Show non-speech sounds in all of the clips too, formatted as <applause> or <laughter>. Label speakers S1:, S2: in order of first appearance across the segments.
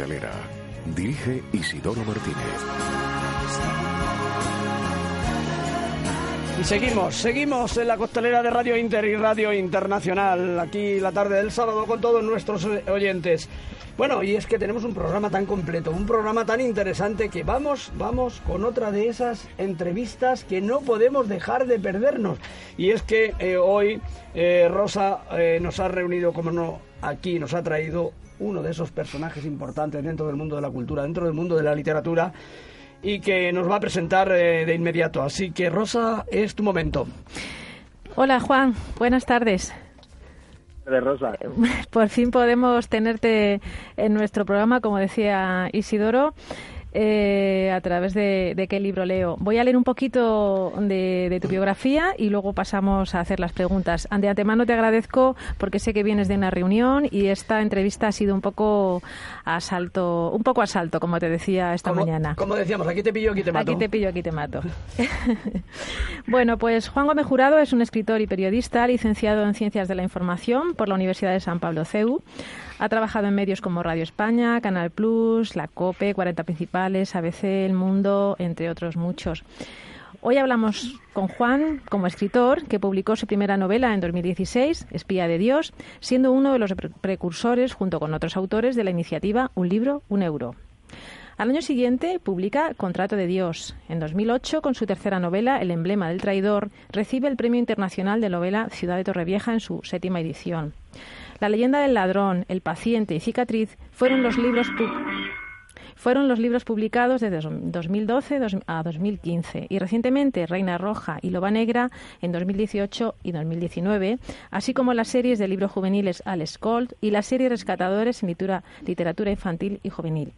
S1: costelera. Dirige Isidoro Martínez.
S2: Y seguimos, seguimos en la costelera de Radio Inter y Radio Internacional, aquí la tarde del sábado con todos nuestros oyentes. Bueno, y es que tenemos un programa tan completo, un programa tan interesante que vamos, vamos con otra de esas entrevistas que no podemos dejar de perdernos. Y es que eh, hoy eh, Rosa eh, nos ha reunido, como no, aquí nos ha traído uno de esos personajes importantes dentro del mundo de la cultura, dentro del mundo de la literatura y que nos va a presentar eh, de inmediato. Así que, Rosa, es tu momento.
S3: Hola, Juan. Buenas tardes.
S4: De Rosa. <laughs>
S3: Por fin podemos tenerte en nuestro programa, como decía Isidoro. Eh, a través de, qué libro leo. Voy a leer un poquito de, tu biografía y luego pasamos a hacer las preguntas. De antemano te agradezco porque sé que vienes de una reunión y esta entrevista ha sido un poco a salto, un poco a salto, como te decía esta mañana.
S2: Como decíamos, aquí te pillo, aquí te mato.
S3: Aquí te pillo, aquí te mato. <laughs> bueno, pues Juan Gómez Jurado es un escritor y periodista licenciado en Ciencias de la Información por la Universidad de San Pablo CEU. Ha trabajado en medios como Radio España, Canal Plus, La COPE, 40 Principales, ABC, El Mundo, entre otros muchos. Hoy hablamos con Juan como escritor, que publicó su primera novela en 2016, Espía de Dios, siendo uno de los precursores, junto con otros autores, de la iniciativa Un libro, un euro. Al año siguiente publica Contrato de Dios. En 2008, con su tercera novela, El emblema del traidor, recibe el Premio Internacional de Novela Ciudad de Torrevieja en su séptima edición. La leyenda del ladrón, El paciente y Cicatriz fueron los libros fueron los libros publicados desde 2012 a 2015 y recientemente Reina Roja y Loba Negra en 2018 y 2019, así como las series de libros juveniles Al Colt y la serie Rescatadores en literatura infantil y juvenil.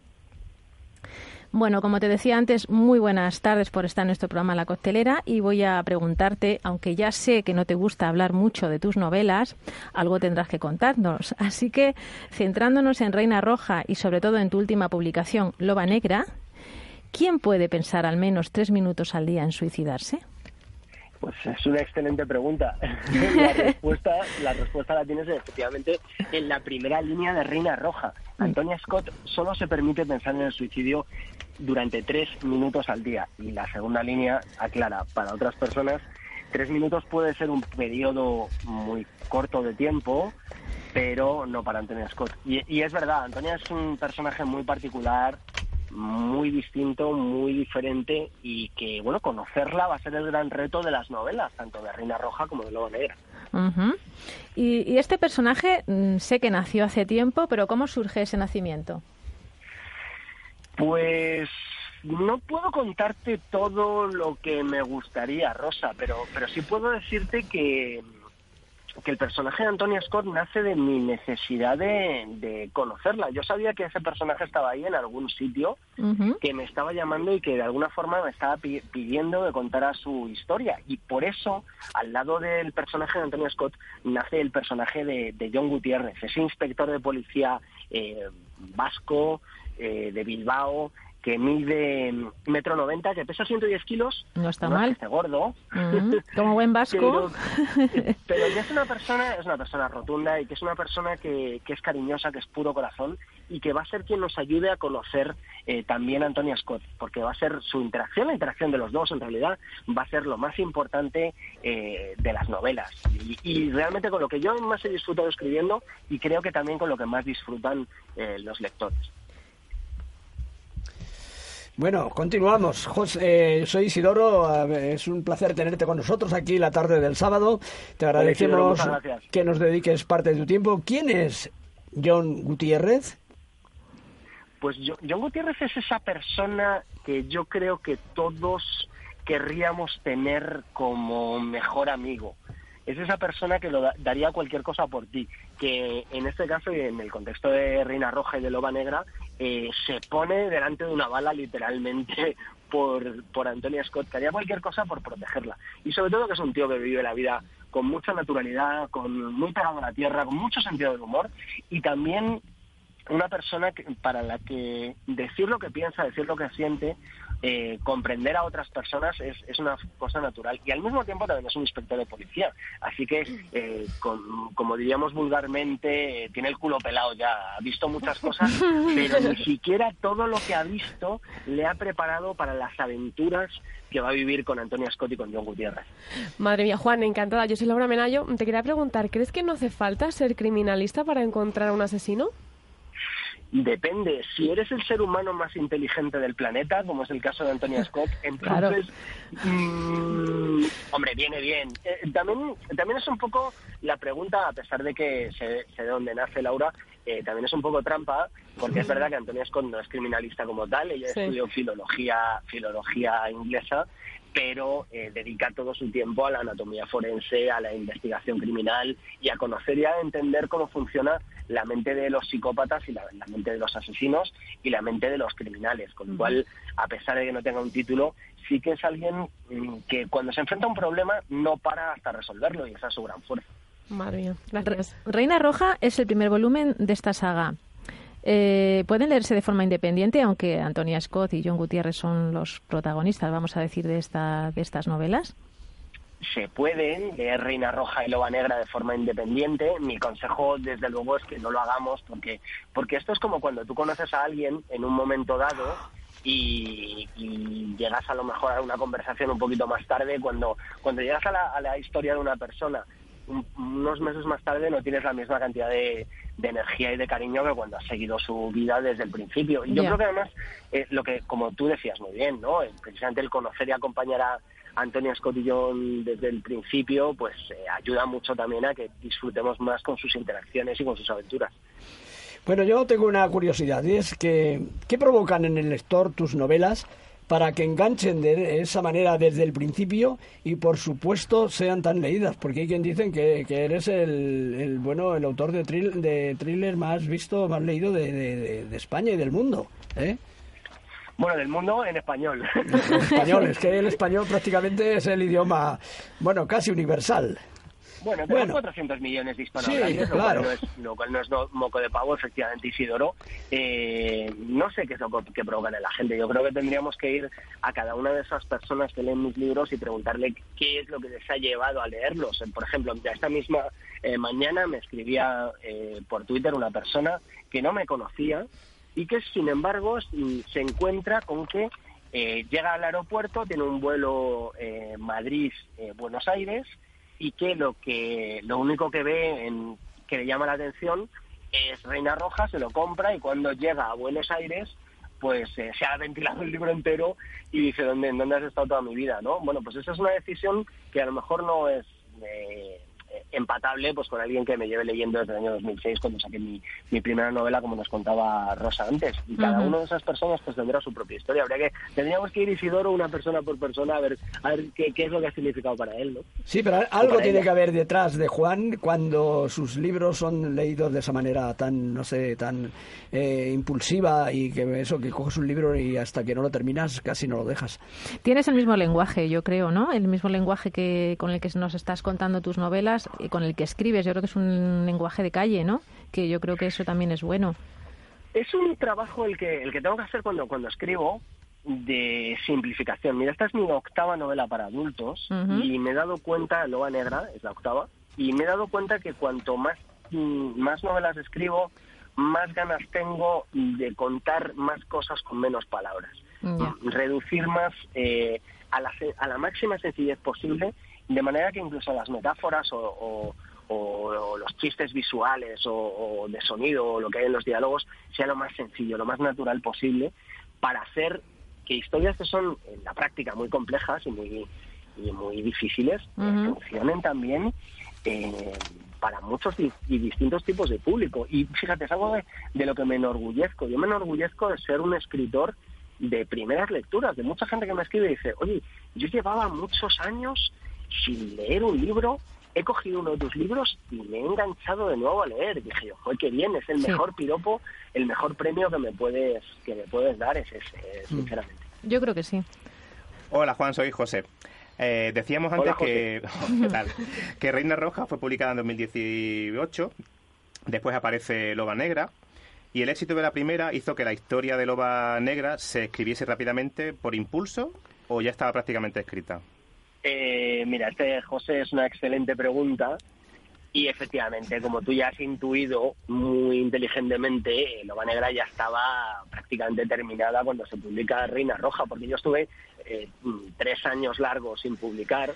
S3: Bueno, como te decía antes, muy buenas tardes por estar en nuestro programa La Costelera y voy a preguntarte, aunque ya sé que no te gusta hablar mucho de tus novelas, algo tendrás que contarnos. <laughs> Así que, centrándonos en Reina Roja y sobre todo en tu última publicación, Loba Negra, ¿quién puede pensar al menos tres minutos al día en suicidarse?
S4: Pues es una excelente pregunta. <laughs> la, <laughs> respuesta, la respuesta la tienes efectivamente en la primera línea de Reina Roja. Mm. Antonia Scott solo se permite pensar en el suicidio durante tres minutos al día. Y la segunda línea aclara, para otras personas, tres minutos puede ser un periodo muy corto de tiempo, pero no para Antonia Scott. Y, y es verdad, Antonia es un personaje muy particular, muy distinto, muy diferente y que, bueno, conocerla va a ser el gran reto de las novelas, tanto de Reina Roja como de Lobo Negra.
S3: y, este personaje mm, sé que nació hace tiempo, pero ¿cómo surge ese nacimiento?
S4: Pues no puedo contarte todo lo que me gustaría, Rosa, pero, pero sí puedo decirte que que el personaje de Antonia Scott nace de mi necesidad de, conocerla. Yo sabía que ese personaje estaba ahí en algún sitio, que me estaba llamando y que de alguna forma me estaba pidiendo que contara su historia. Y por eso, al lado del personaje de Antonia Scott, nace el personaje de, John Gutiérrez, ese inspector de policía eh, vasco eh, de Bilbao, que mide metro noventa, que pesa 110 kilos.
S3: No está mal.
S4: Esté gordo.
S3: como <laughs> buen vasco.
S4: pero, <laughs> es una persona, es una persona rotunda y que es una persona que, que, es cariñosa, que es puro corazón y que va a ser quien nos ayude a conocer eh, también a Antonia Scott, porque va a ser su interacción, la interacción de los dos en realidad, va a ser lo más importante eh, de las novelas. Y, y, realmente con lo que yo más he disfrutado escribiendo y creo que también con lo que más disfrutan eh, los lectores.
S2: Bueno, continuamos. José, eh, soy Isidoro, es un placer tenerte con nosotros aquí la tarde del sábado. Te agradecemos que nos dediques parte de tu tiempo. ¿Quién es John Gutiérrez?
S4: Pues John Gutiérrez es esa persona que yo creo que todos querríamos tener como mejor amigo es esa persona que lo daría cualquier cosa por ti, que en este caso y en el contexto de Reina Roja y de Loba Negra, eh, se pone delante de una bala literalmente <laughs> por, por Antonia Scott, que haría cualquier cosa por protegerla. Y sobre todo que es un tío que vive la vida con mucha naturalidad, con muy pegado a la tierra, con mucho sentido del humor y también una persona para la que decir lo que piensa, decir lo que siente, eh, comprender a otras personas es, es, una cosa natural y al mismo tiempo también es un inspector de policía. Así que, eh, como diríamos vulgarmente, eh, tiene el culo pelado ya, ha visto muchas cosas, <laughs> pero ni siquiera todo lo que ha visto le ha preparado para las aventuras que va a vivir con Antonia Scott y con John Gutiérrez.
S5: Madre mía, Juan, encantada. Yo soy Laura Menayo. Te quería preguntar, ¿crees que no hace falta ser criminalista para encontrar a un asesino?
S4: Depende. Si eres el ser humano más inteligente del planeta, como es el caso de Antonia Scott, <laughs> entonces, mmm, hombre, viene bien. Eh, también, también es un poco la pregunta, a pesar de que sé, sé de dónde nace Laura, eh, también es un poco trampa, porque es verdad que Antonia Scott no es criminalista como tal, ella sí. estudió filología, filología inglesa, pero eh, dedica todo su tiempo a la anatomía forense, a la investigación criminal y a conocer y a entender cómo funciona la mente de los psicópatas y la, la, mente de los asesinos y la mente de los criminales. Con lo cual, a pesar de que no tenga un título, sí que es alguien que cuando se enfrenta a un problema no para hasta resolverlo y esa es su gran fuerza.
S5: Madre mía, gracias.
S3: Reina Roja es el primer volumen de esta saga. Eh, pueden leerse de forma independiente, aunque Antonia Scott y John Gutiérrez son los protagonistas, vamos a decir, de, esta, de estas novelas.
S4: Se pueden leer Reina Roja y Loba Negra de forma independiente. Mi consejo, desde luego, es que no lo hagamos, porque, porque esto es como cuando tú conoces a alguien en un momento dado y, llegas a lo mejor a una conversación un poquito más tarde, cuando, cuando llegas a la historia de una persona un, unos meses más tarde no tienes la misma cantidad de, de, energía y de cariño que cuando has seguido su vida desde el principio. Y yo yeah. creo que además, eh, lo que, como tú decías muy bien, ¿no? precisamente el conocer y acompañar a y John desde el principio, pues eh, ayuda mucho también a que disfrutemos más con sus interacciones y con sus aventuras.
S2: Bueno, yo tengo una curiosidad, y es que, ¿qué provocan en el lector tus novelas para que enganchen de esa manera desde el principio y por supuesto sean tan leídas porque hay quien dicen que, que eres el, el, bueno el autor de, trill, de thriller más visto más leído de, de, de España y del mundo ¿eh?
S4: Bueno, del mundo en español.
S2: En español, es que el <laughs> español prácticamente es el idioma, bueno, casi universal.
S4: Bueno, tenemos bueno. 400 millones de hispanohablantes,
S2: sí, claro.
S4: lo, cual no es, lo cual no es moco de pavo, efectivamente, Isidoro. Eh, no sé qué es lo que provocan en la gente. Yo creo que tendríamos que ir a cada una de esas personas que leen mis libros y preguntarle qué es lo que les ha llevado a leerlos. Por ejemplo, esta misma eh, mañana me escribía eh, por Twitter una persona que no me conocía y que, sin embargo, se encuentra con que eh, llega al aeropuerto, tiene un vuelo eh, Madrid-Buenos Aires y que lo que lo único que ve en, que le llama la atención es Reina Roja, se lo compra y cuando llega a Buenos Aires pues eh, se ha ventilado el libro entero y dice ¿dónde, dónde has estado toda mi vida? ¿no? Bueno, pues esa es una decisión que a lo mejor no es eh, empatable pues con alguien que me lleve leyendo desde el año 2006 cuando saqué mi, mi primera novela como nos contaba Rosa antes y cada uh -huh. una de esas personas pues tendrá su propia historia habría que tendríamos que ir Isidoro una persona por persona a ver a ver qué, qué es lo que ha significado para él ¿no?
S2: sí pero algo tiene ella. que haber detrás de Juan cuando sus libros son leídos de esa manera tan no sé tan eh, impulsiva y que eso que coges un libro y hasta que no lo terminas casi no lo dejas
S3: tienes el mismo lenguaje yo creo no el mismo lenguaje que con el que nos estás contando tus novelas con el que escribes. Yo creo que es un lenguaje de calle, ¿no? Que yo creo que eso también es bueno.
S4: Es un trabajo el que, el que tengo que hacer cuando, cuando escribo de simplificación. Mira, esta es mi octava novela para adultos uh -huh. y me he dado cuenta, Loba Negra es la octava, y me he dado cuenta que cuanto más, más novelas escribo, más ganas tengo de contar más cosas con menos palabras. Yeah. Reducir más eh, a, la, a la máxima sencillez posible de manera que incluso las metáforas o, o, o, o los chistes visuales o, de sonido o lo que hay en los diálogos sea lo más sencillo, lo más natural posible para hacer que historias que son en la práctica muy complejas y muy, y muy difíciles uh -huh. funcionen también eh, para muchos y, y, distintos tipos de público. Y fíjate, es algo de, de lo que me enorgullezco. Yo me enorgullezco de ser un escritor de primeras lecturas, de mucha gente que me escribe y dice, oye, yo llevaba muchos años sin leer un libro, he cogido uno de tus libros y me he enganchado de nuevo a leer. Dije yo, joder, qué bien, es el sí. mejor piropo, el mejor premio que me puedes, que me puedes dar, es ese, mm. sinceramente.
S3: Yo creo que sí.
S6: Hola Juan, soy José. Eh, decíamos antes
S4: Hola,
S6: que, <laughs> que Reina Roja fue publicada en 2018, después aparece Loba Negra, ¿Y el éxito de la primera hizo que la historia de Loba Negra se escribiese rápidamente por impulso o ya estaba prácticamente escrita?
S4: Eh, mira, este José es una excelente pregunta y efectivamente, como tú ya has intuido muy inteligentemente, eh, Loba Negra ya estaba prácticamente terminada cuando se publica Reina Roja, porque yo estuve eh, tres años largos sin publicar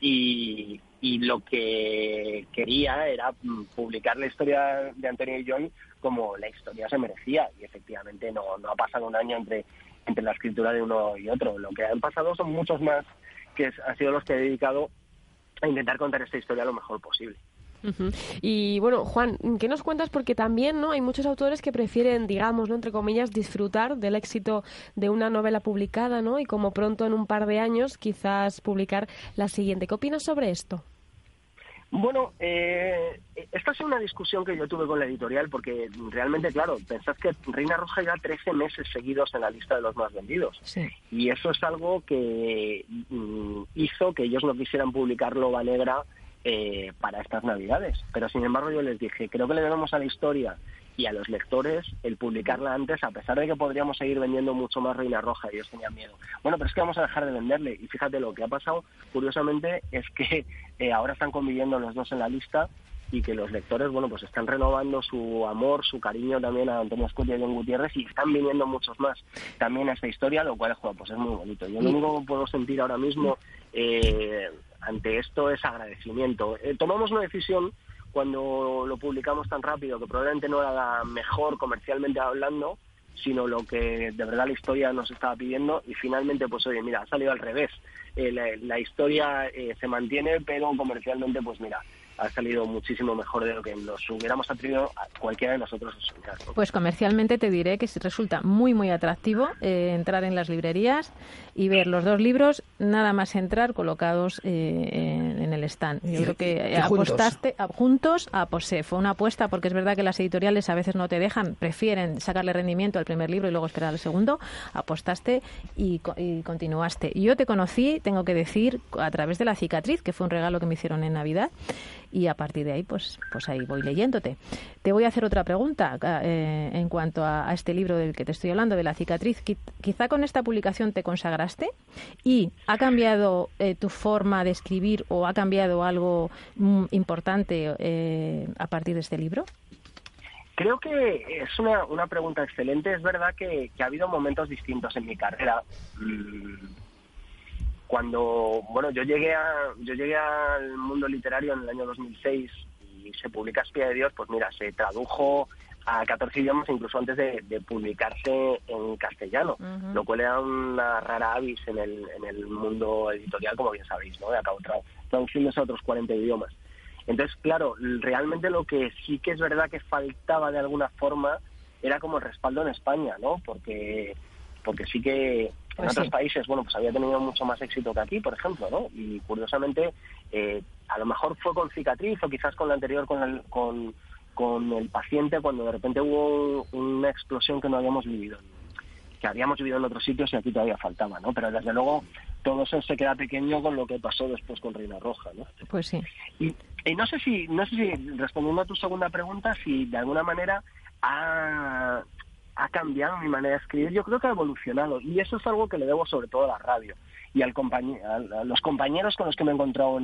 S4: y, lo que quería era mm, publicar la historia de Antonio y John como la historia se merecía y efectivamente no, no ha pasado un año entre, entre la escritura de uno y otro. Lo que han pasado son muchos más que han sido los que he dedicado a intentar contar esta historia lo mejor posible.
S5: Y bueno, Juan, ¿qué nos cuentas? Porque también no hay muchos autores que prefieren, digamos, ¿no? entre comillas, disfrutar del éxito de una novela publicada, ¿no? Y como pronto en un par de años, quizás publicar la siguiente. ¿Qué opinas sobre esto?
S4: Bueno, eh, esta es una discusión que yo tuve con la editorial porque realmente, claro, pensad que Reina Roja ya 13 meses seguidos en la lista de los más vendidos. Y eso es algo que mm, hizo que ellos no quisieran publicar Loba Negra eh, para estas Navidades. Pero sin embargo yo les dije, creo que le debemos a la historia y a los lectores el publicarla antes, a pesar de que podríamos seguir vendiendo mucho más Reina Roja, ellos tenían miedo. Bueno, pero es que vamos a dejar de venderle. Y fíjate, lo que ha pasado, curiosamente, es que <laughs> eh, ahora están conviviendo los dos en la lista y que los lectores, bueno, pues están renovando su amor, su cariño también a Antonio Escutia y a John Gutiérrez y están viniendo muchos más también a esta historia, lo cual, pues es muy bonito. Yo lo único que puedo sentir ahora mismo eh, ante esto es agradecimiento. Eh, tomamos una decisión cuando lo publicamos tan rápido, que probablemente no era la mejor comercialmente hablando, sino lo que de verdad la historia nos estaba pidiendo y finalmente pues oye mira ha salido al revés. Eh, la, historia eh, se mantiene pero comercialmente pues mira ha salido muchísimo mejor de lo que nos hubiéramos atrevido a cualquiera de nosotros soñar.
S3: Pues comercialmente te diré que resulta muy, muy atractivo eh, entrar en las librerías y ver los dos libros nada más entrar colocados eh, en, el stand. Yo creo que apostaste juntos a Posé. Fue una apuesta porque es verdad que las editoriales a veces no te dejan, prefieren sacarle rendimiento al primer libro y luego esperar al segundo. Apostaste y, y continuaste. Yo te conocí, tengo que decir, a través de La Cicatriz, que fue un regalo que me hicieron en Navidad y a partir de ahí pues pues ahí voy leyéndote. Te voy a hacer otra pregunta eh, en cuanto a, este libro del que te estoy hablando de la cicatriz. Quizá con esta publicación te consagraste y ha cambiado eh, tu forma de escribir o ha cambiado algo mm, importante eh, a partir de este libro.
S4: Creo que es una, una pregunta excelente. Es verdad que, ha habido momentos distintos en mi carrera. Mm, cuando bueno yo llegué a yo llegué al mundo literario en el año 2006 y se publica Espía de Dios pues mira se tradujo a 14 idiomas incluso antes de, publicarse en castellano lo cual era una rara avis en el, en el mundo editorial como bien sabéis no de acabo traduciéndose a otros 40 idiomas. Entonces claro realmente lo que sí que es verdad que faltaba de alguna forma era como el respaldo en España no porque porque sí que en pues otros países, bueno, pues había tenido mucho más éxito que aquí, por ejemplo, ¿no? Y curiosamente, eh, a lo mejor fue con cicatriz o quizás con la anterior con el, con, con el paciente cuando de repente hubo una explosión que no habíamos vivido, que habíamos vivido en otros sitios y aquí todavía faltaba, ¿no? Pero desde luego todo eso se queda pequeño con lo que pasó después con Reina Roja, ¿no?
S3: Pues sí.
S4: Y, y no sé si, no sé si respondiendo a tu segunda pregunta, si de alguna manera ha, ha cambiado mi manera de escribir, yo creo que ha evolucionado y eso es algo que le debo sobre todo a la radio y al a los compañeros con los que me he encontrado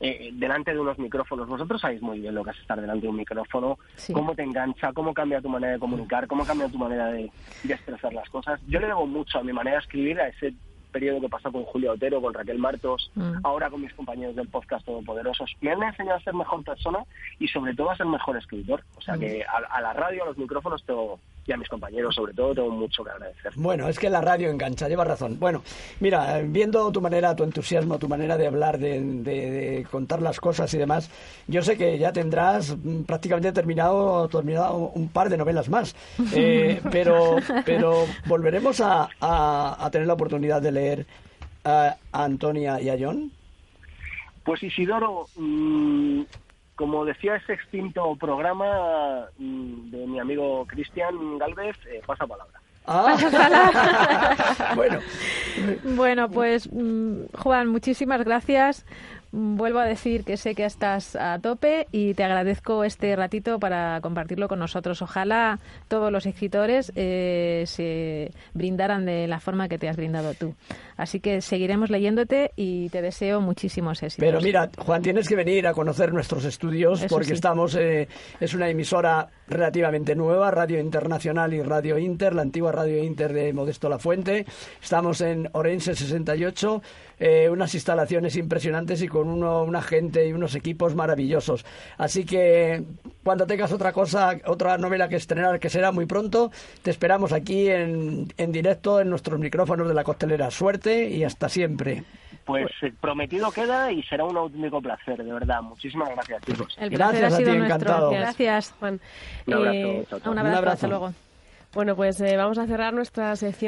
S4: eh, delante de unos micrófonos. Vosotros sabéis muy bien lo que es estar delante de un micrófono, cómo te engancha, cómo cambia tu manera de comunicar, cómo cambia tu manera de, de expresar las cosas. Yo le debo mucho a mi manera de escribir, a ese periodo que pasó con Julio Otero, con Raquel Martos, mm. ahora con mis compañeros del podcast Todopoderosos. Me han enseñado a ser mejor persona y sobre todo a ser mejor escritor. O sea mm. que a, la radio, a los micrófonos tengo, y a mis compañeros sobre todo tengo mucho que agradecer.
S2: Bueno, es que la radio engancha, llevas razón. Bueno, mira, viendo tu manera, tu entusiasmo, tu manera de hablar, de, contar las cosas y demás, yo sé que ya tendrás prácticamente terminado, terminado un par de novelas más. <laughs> Eh, pero, pero volveremos a, a tener la oportunidad de leer a Antonia y a John?
S4: Pues Isidoro, mm, como decía ese extinto programa mm, de mi amigo Cristian Galvez, eh, pasa palabra.
S3: Ah. <laughs> bueno. bueno, pues mm, Juan, muchísimas gracias vuelvo a decir que sé que estás a tope y te agradezco este ratito para compartirlo con nosotros. Ojalá todos los escritores eh, se brindaran de la forma que te has brindado tú. Así que seguiremos leyéndote y te deseo muchísimos éxitos.
S2: Pero mira, Juan, tienes que venir a conocer nuestros estudios
S3: Eso
S2: porque
S3: sí.
S2: estamos, eh, es una emisora relativamente nueva, Radio Internacional y Radio Inter, la antigua Radio Inter de Modesto La Fuente. Estamos en Orense 68, eh, unas instalaciones impresionantes y con uno, una gente y unos equipos maravillosos. Así que cuando tengas otra cosa, otra novela que estrenar, que será muy pronto, te esperamos aquí en, en directo en nuestros micrófonos de la costelera. Suerte y hasta siempre.
S4: Pues eh, prometido queda y será un auténtico placer, de verdad. Muchísimas gracias, chicos.
S3: El
S2: Gracias
S3: placer ha
S2: a
S3: sido
S2: ti,
S3: nuestro.
S2: encantado.
S3: Gracias.
S5: Juan.
S4: Un abrazo,
S5: Eh,
S4: chao, chao.
S3: Un
S2: Un
S3: abrazo.
S2: abrazo.
S3: Hasta luego.
S5: bueno, pues eh, vamos a cerrar nuestra sección.